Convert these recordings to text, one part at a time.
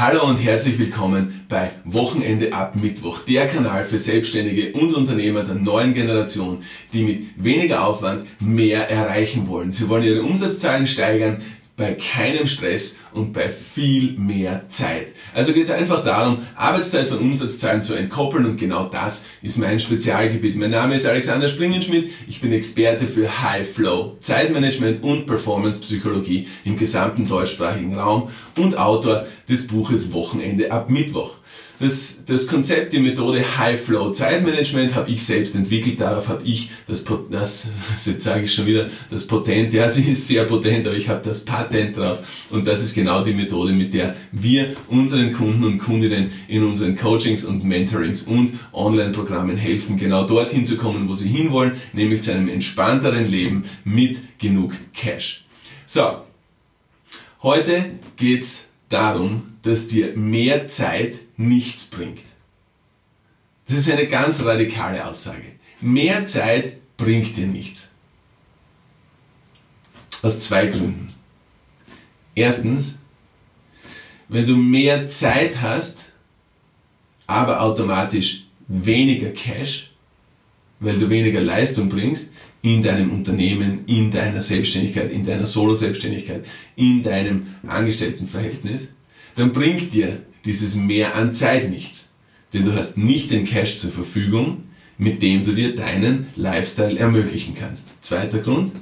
Hallo und herzlich willkommen bei Wochenende ab Mittwoch, der Kanal für Selbstständige und Unternehmer der neuen Generation, die mit weniger Aufwand mehr erreichen wollen. Sie wollen ihre Umsatzzahlen steigern, bei keinem Stress und bei viel mehr Zeit. Also geht es einfach darum, Arbeitszeit von Umsatzzahlen zu entkoppeln und genau das ist mein Spezialgebiet. Mein Name ist Alexander Springenschmidt, ich bin Experte für High Flow, Zeitmanagement und Performance Psychologie im gesamten deutschsprachigen Raum und Autor des Buches Wochenende ab Mittwoch. Das, das Konzept, die Methode High Flow Zeitmanagement habe ich selbst entwickelt. Darauf habe ich das, das, jetzt sage ich schon wieder, das Potent, ja, sie ist sehr potent, aber ich habe das Patent drauf. Und das ist genau die Methode, mit der wir unseren Kunden und Kundinnen in unseren Coachings und Mentorings und Online-Programmen helfen, genau dorthin zu kommen, wo sie hinwollen, nämlich zu einem entspannteren Leben mit genug Cash. So, heute geht's darum, dass dir mehr Zeit nichts bringt. Das ist eine ganz radikale Aussage. Mehr Zeit bringt dir nichts. Aus zwei Gründen. Erstens, wenn du mehr Zeit hast, aber automatisch weniger Cash, weil du weniger Leistung bringst in deinem Unternehmen, in deiner Selbstständigkeit, in deiner Solo-Selbstständigkeit, in deinem Angestelltenverhältnis, dann bringt dir dieses Mehr an Zeit nichts. Denn du hast nicht den Cash zur Verfügung, mit dem du dir deinen Lifestyle ermöglichen kannst. Zweiter Grund.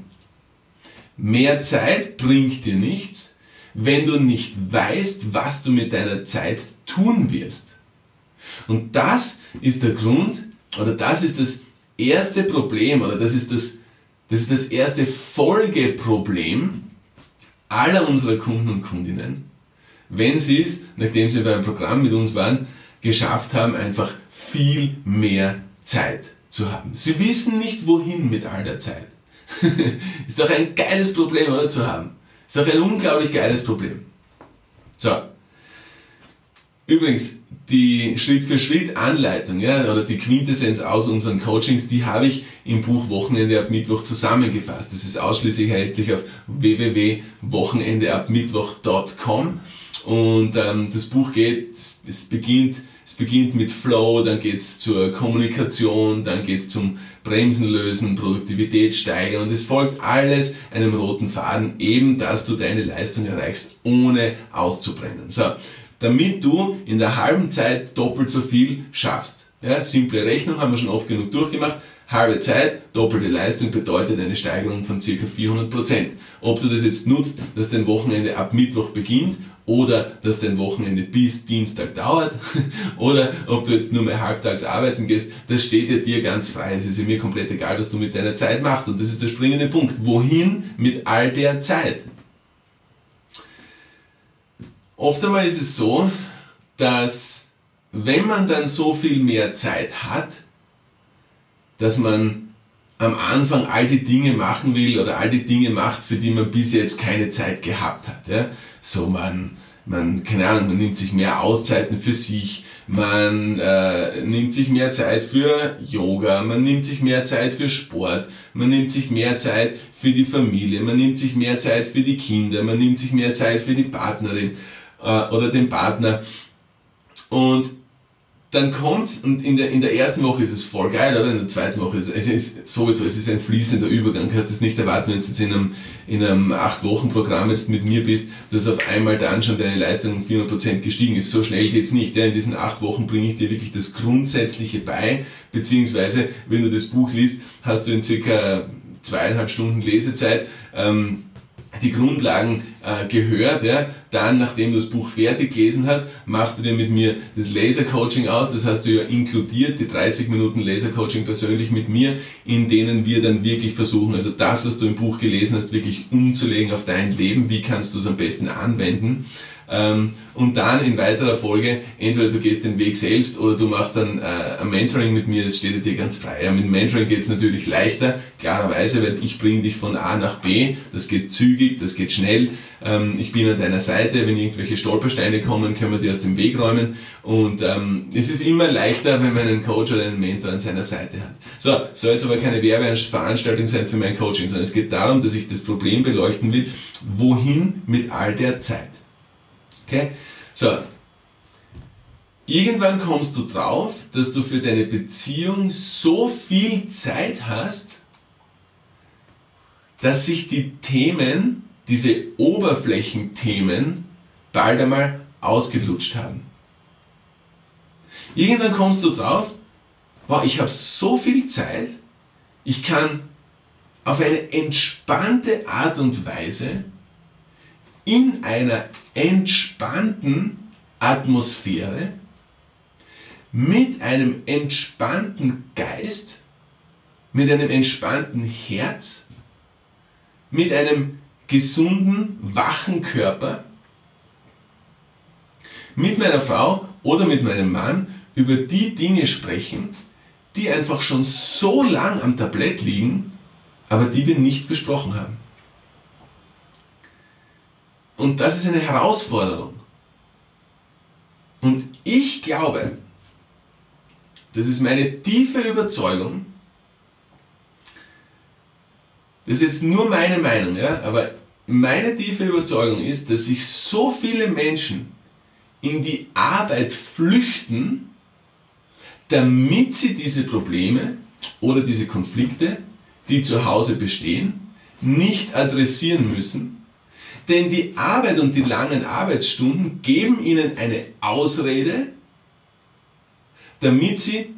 Mehr Zeit bringt dir nichts, wenn du nicht weißt, was du mit deiner Zeit tun wirst. Und das ist der Grund, oder das ist das erste Problem, oder das ist das, das, ist das erste Folgeproblem aller unserer Kunden und Kundinnen, wenn sie es, nachdem sie beim Programm mit uns waren, geschafft haben, einfach viel mehr Zeit zu haben. Sie wissen nicht, wohin mit all der Zeit. ist doch ein geiles Problem, oder zu haben. Ist doch ein unglaublich geiles Problem. So. Übrigens, die Schritt-für-Schritt-Anleitung ja, oder die Quintessenz aus unseren Coachings, die habe ich im Buch Wochenende ab Mittwoch zusammengefasst. Das ist ausschließlich erhältlich auf www.wochenendeabmittwoch.com und ähm, das Buch geht, es, beginnt, es beginnt mit Flow, dann geht es zur Kommunikation, dann geht es zum Bremsen lösen, Produktivität steigern und es folgt alles einem roten Faden, eben dass du deine Leistung erreichst, ohne auszubrennen. So, damit du in der halben Zeit doppelt so viel schaffst. Ja, simple Rechnung haben wir schon oft genug durchgemacht. Halbe Zeit, doppelte Leistung bedeutet eine Steigerung von ca. 400%. Ob du das jetzt nutzt, dass dein Wochenende ab Mittwoch beginnt oder dass dein Wochenende bis Dienstag dauert oder ob du jetzt nur mehr halbtags arbeiten gehst, das steht ja dir ganz frei. Es ist mir komplett egal, was du mit deiner Zeit machst und das ist der springende Punkt. Wohin mit all der Zeit? Oft einmal ist es so, dass wenn man dann so viel mehr Zeit hat, dass man am Anfang all die Dinge machen will oder all die Dinge macht, für die man bis jetzt keine Zeit gehabt hat. Ja? So man, man, keine Ahnung, man nimmt sich mehr Auszeiten für sich, man äh, nimmt sich mehr Zeit für Yoga, man nimmt sich mehr Zeit für Sport, man nimmt sich mehr Zeit für die Familie, man nimmt sich mehr Zeit für die Kinder, man nimmt sich mehr Zeit für die Partnerin äh, oder den Partner. Und dann kommt und in der, in der ersten Woche ist es voll geil, oder? In der zweiten Woche ist es, es ist sowieso, es ist ein fließender Übergang. Du kannst es nicht erwarten, wenn du jetzt in einem, in einem 8-Wochen-Programm jetzt mit mir bist, dass auf einmal dann schon deine Leistung um 400% gestiegen ist. So schnell geht's nicht. Ja, in diesen 8 Wochen bringe ich dir wirklich das Grundsätzliche bei, beziehungsweise, wenn du das Buch liest, hast du in circa zweieinhalb Stunden Lesezeit, ähm, die Grundlagen äh, gehört. Ja. Dann, nachdem du das Buch fertig gelesen hast, machst du dir mit mir das Laser-Coaching aus. Das hast du ja inkludiert, die 30 Minuten Laser-Coaching persönlich mit mir, in denen wir dann wirklich versuchen, also das, was du im Buch gelesen hast, wirklich umzulegen auf dein Leben. Wie kannst du es am besten anwenden? Ähm, und dann in weiterer Folge, entweder du gehst den Weg selbst oder du machst dann äh, ein Mentoring mit mir, das steht dir ganz frei. Ja, mit Mentoring geht es natürlich leichter, klarerweise, weil ich bringe dich von A nach B, das geht zügig, das geht schnell. Ähm, ich bin an deiner Seite, wenn irgendwelche Stolpersteine kommen, können wir die aus dem Weg räumen. Und ähm, es ist immer leichter, wenn man einen Coach oder einen Mentor an seiner Seite hat. So, soll jetzt aber keine Werbeveranstaltung sein für mein Coaching, sondern es geht darum, dass ich das Problem beleuchten will, wohin mit all der Zeit. Okay? So, irgendwann kommst du drauf, dass du für deine Beziehung so viel Zeit hast, dass sich die Themen, diese Oberflächenthemen, bald einmal ausgelutscht haben. Irgendwann kommst du drauf, wow, ich habe so viel Zeit, ich kann auf eine entspannte Art und Weise in einer entspannten Atmosphäre mit einem entspannten Geist, mit einem entspannten Herz, mit einem gesunden, wachen Körper, mit meiner Frau oder mit meinem Mann über die Dinge sprechen, die einfach schon so lang am Tablett liegen, aber die wir nicht besprochen haben. Und das ist eine Herausforderung. Und ich glaube, das ist meine tiefe Überzeugung, das ist jetzt nur meine Meinung, ja, aber meine tiefe Überzeugung ist, dass sich so viele Menschen in die Arbeit flüchten, damit sie diese Probleme oder diese Konflikte, die zu Hause bestehen, nicht adressieren müssen. Denn die Arbeit und die langen Arbeitsstunden geben ihnen eine Ausrede, damit sie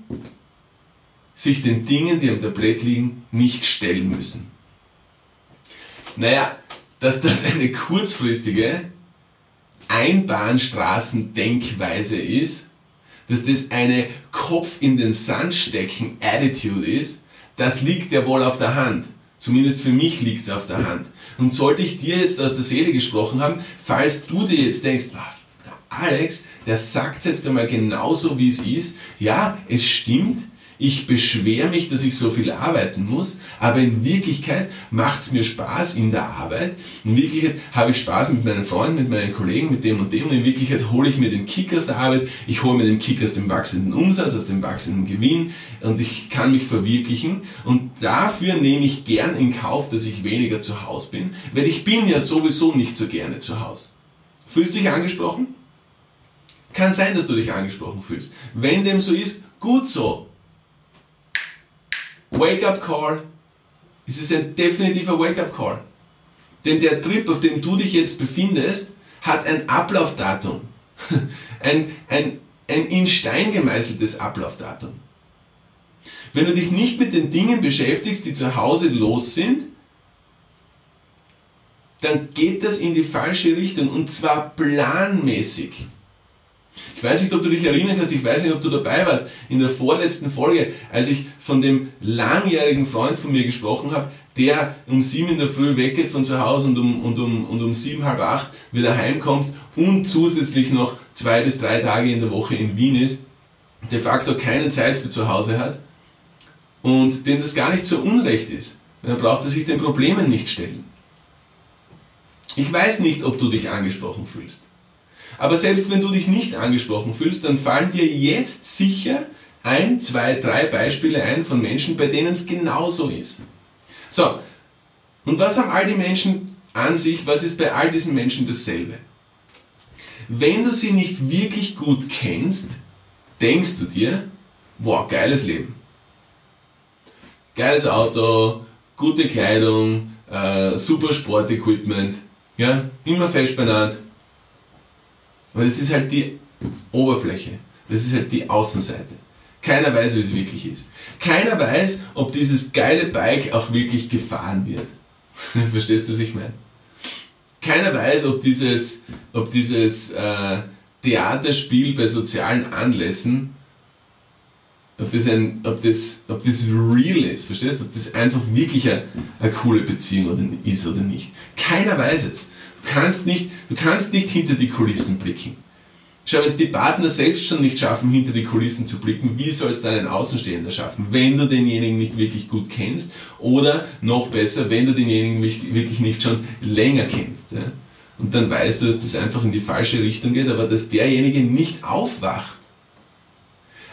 sich den Dingen, die am Tablett liegen, nicht stellen müssen. Naja, dass das eine kurzfristige Einbahnstraßendenkweise ist, dass das eine Kopf in den Sand stecken Attitude ist, das liegt ja wohl auf der Hand. Zumindest für mich liegt es auf der Hand. Und sollte ich dir jetzt aus der Seele gesprochen haben, falls du dir jetzt denkst, ah, der Alex, der sagt jetzt einmal genauso wie es ist, ja, es stimmt, ich beschwere mich, dass ich so viel arbeiten muss, aber in Wirklichkeit macht es mir Spaß in der Arbeit. In Wirklichkeit habe ich Spaß mit meinen Freunden, mit meinen Kollegen, mit dem und dem und in Wirklichkeit hole ich mir den Kick aus der Arbeit, ich hole mir den Kick aus dem wachsenden Umsatz, aus dem wachsenden Gewinn und ich kann mich verwirklichen und dafür nehme ich gern in Kauf, dass ich weniger zu Hause bin, weil ich bin ja sowieso nicht so gerne zu Hause. Fühlst du dich angesprochen? Kann sein, dass du dich angesprochen fühlst. Wenn dem so ist, gut so. Wake-up-Call. Es ist ein definitiver Wake-up-Call. Denn der Trip, auf dem du dich jetzt befindest, hat ein Ablaufdatum. Ein, ein, ein in Stein gemeißeltes Ablaufdatum. Wenn du dich nicht mit den Dingen beschäftigst, die zu Hause los sind, dann geht das in die falsche Richtung und zwar planmäßig. Ich weiß nicht, ob du dich erinnern kannst, ich weiß nicht, ob du dabei warst, in der vorletzten Folge, als ich von dem langjährigen Freund von mir gesprochen habe, der um sieben in der Früh weggeht von zu Hause und um, und um, und um sieben, halb acht wieder heimkommt und zusätzlich noch zwei bis drei Tage in der Woche in Wien ist, de facto keine Zeit für zu Hause hat und dem das gar nicht so unrecht ist. Dann braucht er sich den Problemen nicht stellen. Ich weiß nicht, ob du dich angesprochen fühlst. Aber selbst wenn du dich nicht angesprochen fühlst, dann fallen dir jetzt sicher ein, zwei, drei Beispiele ein von Menschen, bei denen es genauso ist. So, und was haben all die Menschen an sich? Was ist bei all diesen Menschen dasselbe? Wenn du sie nicht wirklich gut kennst, denkst du dir, wow, geiles Leben. Geiles Auto, gute Kleidung, äh, super Sportequipment, ja, immer fest benannt, aber das ist halt die Oberfläche. Das ist halt die Außenseite. Keiner weiß, wie es wirklich ist. Keiner weiß, ob dieses geile Bike auch wirklich gefahren wird. Verstehst du, was ich meine? Keiner weiß, ob dieses, ob dieses äh, Theaterspiel bei sozialen Anlässen, ob das, ein, ob, das, ob das real ist, verstehst du? Ob das einfach wirklich eine, eine coole Beziehung oder, ist oder nicht. Keiner weiß es. Du kannst nicht, du kannst nicht hinter die Kulissen blicken. Schau, wenn es die Partner selbst schon nicht schaffen, hinter die Kulissen zu blicken, wie soll es dann ein Außenstehender schaffen, wenn du denjenigen nicht wirklich gut kennst oder noch besser, wenn du denjenigen wirklich nicht schon länger kennst. Ja? Und dann weißt du, dass das einfach in die falsche Richtung geht, aber dass derjenige nicht aufwacht.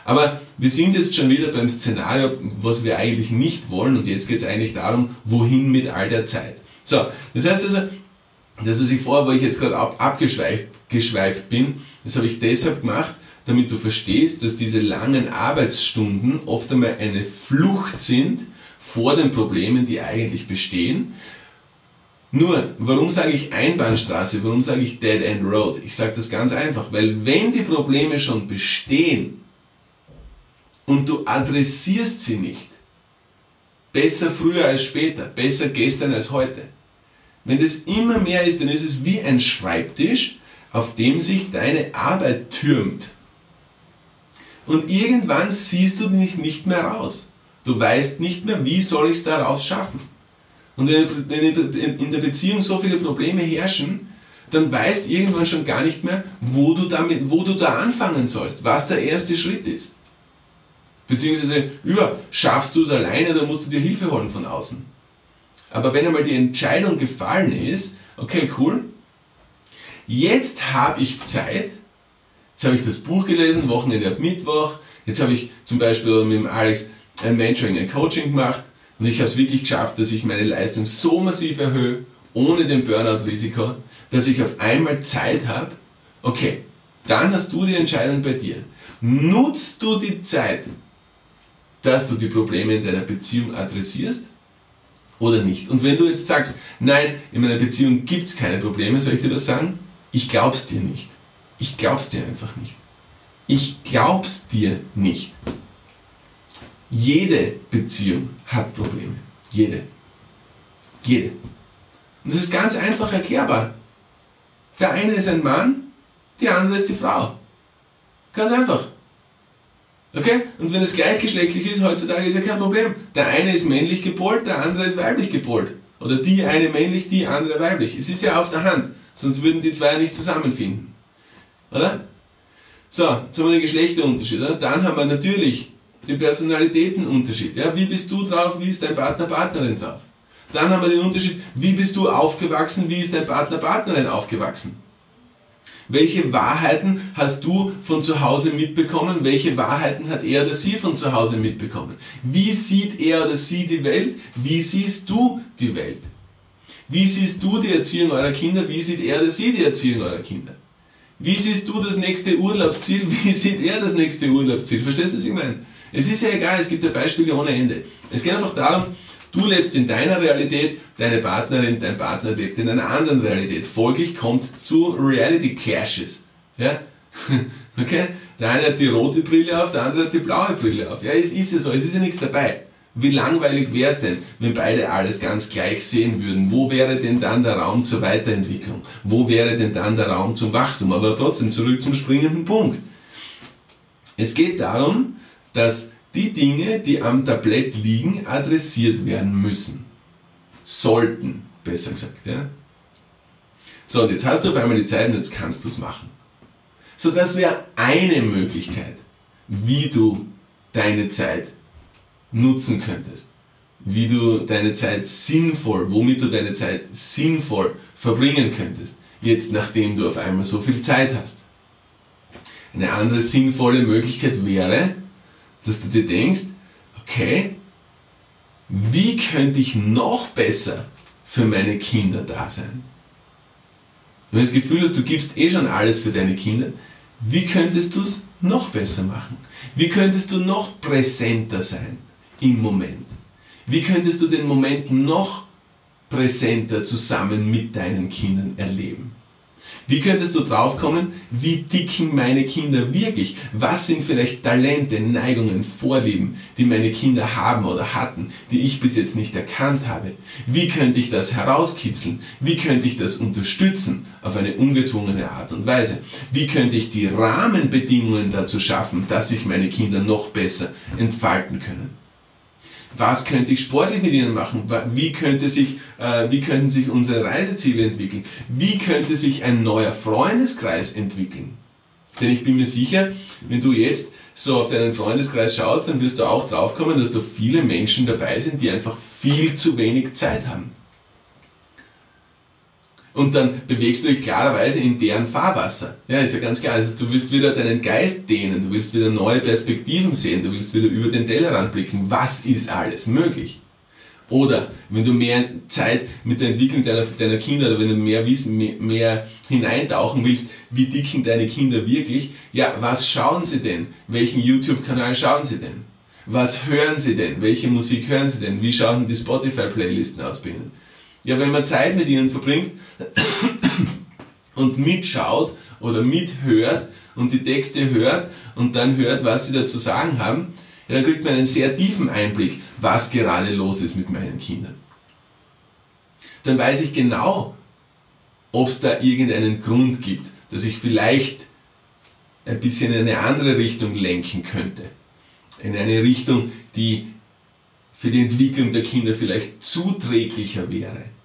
Aber wir sind jetzt schon wieder beim Szenario, was wir eigentlich nicht wollen und jetzt geht es eigentlich darum, wohin mit all der Zeit. So, das heißt also, das, was ich vorher, wo ich jetzt gerade ab, abgeschweift geschweift bin, das habe ich deshalb gemacht, damit du verstehst, dass diese langen Arbeitsstunden oft einmal eine Flucht sind vor den Problemen, die eigentlich bestehen. Nur, warum sage ich Einbahnstraße, warum sage ich Dead End Road? Ich sage das ganz einfach, weil wenn die Probleme schon bestehen und du adressierst sie nicht, besser früher als später, besser gestern als heute. Wenn das immer mehr ist, dann ist es wie ein Schreibtisch, auf dem sich deine Arbeit türmt. Und irgendwann siehst du dich nicht mehr raus. Du weißt nicht mehr, wie soll ich es daraus schaffen. Und wenn in der Beziehung so viele Probleme herrschen, dann weißt irgendwann schon gar nicht mehr, wo du, damit, wo du da anfangen sollst, was der erste Schritt ist. Beziehungsweise überhaupt, schaffst du es alleine oder musst du dir Hilfe holen von außen. Aber wenn einmal die Entscheidung gefallen ist, okay, cool, jetzt habe ich Zeit, jetzt habe ich das Buch gelesen, Wochenende ab Mittwoch, jetzt habe ich zum Beispiel mit dem Alex ein Mentoring, ein Coaching gemacht. Und ich habe es wirklich geschafft, dass ich meine Leistung so massiv erhöhe, ohne den Burnout-Risiko, dass ich auf einmal Zeit habe, okay, dann hast du die Entscheidung bei dir. Nutzt du die Zeit, dass du die Probleme in deiner Beziehung adressierst oder nicht. Und wenn du jetzt sagst, nein, in meiner Beziehung gibt es keine Probleme, soll ich dir das sagen? Ich glaub's dir nicht. Ich glaub's dir einfach nicht. Ich glaub's dir nicht. Jede Beziehung hat Probleme. Jede. Jede. Und das ist ganz einfach erklärbar. Der eine ist ein Mann, die andere ist die Frau. Ganz einfach. Okay? Und wenn es gleichgeschlechtlich ist, heutzutage ist ja kein Problem. Der eine ist männlich gepolt, der andere ist weiblich gepolt. Oder die eine männlich, die andere weiblich. Es ist ja auf der Hand. Sonst würden die zwei nicht zusammenfinden. Oder? So, jetzt haben wir den Geschlechterunterschied. Oder? Dann haben wir natürlich den Personalitätenunterschied. Ja? Wie bist du drauf, wie ist dein Partner, Partnerin drauf? Dann haben wir den Unterschied, wie bist du aufgewachsen, wie ist dein Partner, Partnerin aufgewachsen? Welche Wahrheiten hast du von zu Hause mitbekommen? Welche Wahrheiten hat er oder sie von zu Hause mitbekommen? Wie sieht er oder sie die Welt? Wie siehst du die Welt? Wie siehst du die Erziehung eurer Kinder? Wie sieht er oder sie die Erziehung eurer Kinder? Wie siehst du das nächste Urlaubsziel? Wie sieht er das nächste Urlaubsziel? Verstehst du, was ich meine? Es ist ja egal, es gibt ja Beispiele ohne Ende. Es geht einfach darum, Du lebst in deiner Realität, deine Partnerin, dein Partner lebt in einer anderen Realität. Folglich kommt es zu Reality Clashes. Ja? Okay? Der eine hat die rote Brille auf, der andere hat die blaue Brille auf. Ja, es ist ja so, es ist ja nichts dabei. Wie langweilig wäre es denn, wenn beide alles ganz gleich sehen würden? Wo wäre denn dann der Raum zur Weiterentwicklung? Wo wäre denn dann der Raum zum Wachstum? Aber trotzdem zurück zum springenden Punkt. Es geht darum, dass die Dinge, die am Tablett liegen, adressiert werden müssen. Sollten, besser gesagt. Ja? So, und jetzt hast du auf einmal die Zeit und jetzt kannst du es machen. So, das wäre eine Möglichkeit, wie du deine Zeit nutzen könntest. Wie du deine Zeit sinnvoll, womit du deine Zeit sinnvoll verbringen könntest. Jetzt, nachdem du auf einmal so viel Zeit hast. Eine andere sinnvolle Möglichkeit wäre, dass du dir denkst, okay, wie könnte ich noch besser für meine Kinder da sein? Wenn du das Gefühl hast, du gibst eh schon alles für deine Kinder, wie könntest du es noch besser machen? Wie könntest du noch präsenter sein im Moment? Wie könntest du den Moment noch präsenter zusammen mit deinen Kindern erleben? Wie könntest du draufkommen, wie dicken meine Kinder wirklich? Was sind vielleicht Talente, Neigungen, Vorlieben, die meine Kinder haben oder hatten, die ich bis jetzt nicht erkannt habe? Wie könnte ich das herauskitzeln? Wie könnte ich das unterstützen auf eine ungezwungene Art und Weise? Wie könnte ich die Rahmenbedingungen dazu schaffen, dass sich meine Kinder noch besser entfalten können? Was könnte ich sportlich mit ihnen machen, wie, könnte sich, äh, wie könnten sich unsere Reiseziele entwickeln, wie könnte sich ein neuer Freundeskreis entwickeln. Denn ich bin mir sicher, wenn du jetzt so auf deinen Freundeskreis schaust, dann wirst du auch draufkommen, dass da viele Menschen dabei sind, die einfach viel zu wenig Zeit haben. Und dann bewegst du dich klarerweise in deren Fahrwasser. Ja, ist ja ganz klar. Also du willst wieder deinen Geist dehnen, du willst wieder neue Perspektiven sehen, du willst wieder über den Tellerrand blicken. Was ist alles möglich? Oder wenn du mehr Zeit mit der Entwicklung deiner, deiner Kinder oder wenn du mehr Wissen, mehr, mehr hineintauchen willst, wie dicken deine Kinder wirklich, ja, was schauen sie denn? Welchen YouTube-Kanal schauen sie denn? Was hören sie denn? Welche Musik hören sie denn? Wie schauen die Spotify-Playlisten aus bei ihnen? Ja, wenn man Zeit mit ihnen verbringt und mitschaut oder mithört und die Texte hört und dann hört, was sie da zu sagen haben, ja, dann kriegt man einen sehr tiefen Einblick, was gerade los ist mit meinen Kindern. Dann weiß ich genau, ob es da irgendeinen Grund gibt, dass ich vielleicht ein bisschen in eine andere Richtung lenken könnte. In eine Richtung, die für die Entwicklung der Kinder vielleicht zuträglicher wäre.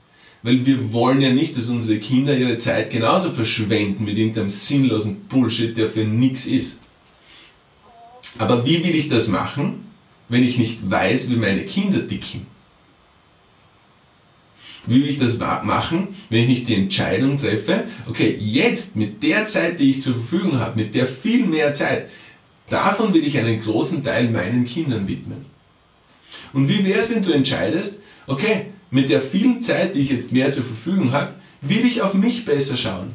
Weil wir wollen ja nicht, dass unsere Kinder ihre Zeit genauso verschwenden mit irgendeinem sinnlosen Bullshit, der für nichts ist. Aber wie will ich das machen, wenn ich nicht weiß, wie meine Kinder ticken? Wie will ich das machen, wenn ich nicht die Entscheidung treffe, okay, jetzt mit der Zeit, die ich zur Verfügung habe, mit der viel mehr Zeit, davon will ich einen großen Teil meinen Kindern widmen. Und wie wäre es, wenn du entscheidest, okay, mit der vielen Zeit, die ich jetzt mehr zur Verfügung habe, will ich auf mich besser schauen.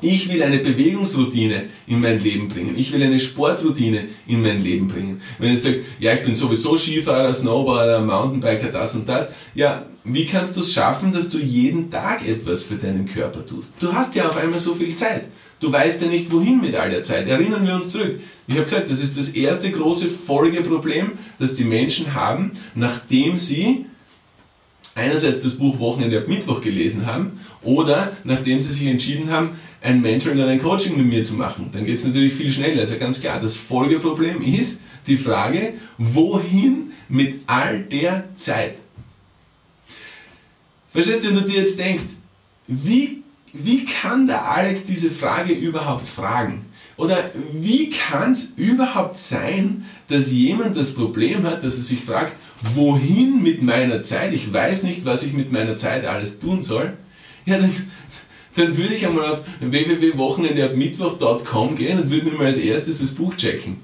Ich will eine Bewegungsroutine in mein Leben bringen. Ich will eine Sportroutine in mein Leben bringen. Wenn du sagst, ja, ich bin sowieso Skifahrer, Snowboarder, Mountainbiker, das und das, ja, wie kannst du es schaffen, dass du jeden Tag etwas für deinen Körper tust? Du hast ja auf einmal so viel Zeit. Du weißt ja nicht, wohin mit all der Zeit. Erinnern wir uns zurück. Ich habe gesagt, das ist das erste große Folgeproblem, das die Menschen haben, nachdem sie einerseits das Buch Wochenende ab Mittwoch gelesen haben oder nachdem sie sich entschieden haben, ein Mentoring oder ein Coaching mit mir zu machen. Dann geht es natürlich viel schneller. Also ganz klar, das Folgeproblem ist die Frage, wohin mit all der Zeit? Verstehst du, wenn du dir jetzt denkst, wie, wie kann der Alex diese Frage überhaupt fragen? Oder wie kann es überhaupt sein, dass jemand das Problem hat, dass er sich fragt, wohin mit meiner Zeit? Ich weiß nicht, was ich mit meiner Zeit alles tun soll. Ja, dann, dann würde ich einmal auf www.wochenendeabmittwoch.com gehen und würde mir mal als erstes das Buch checken.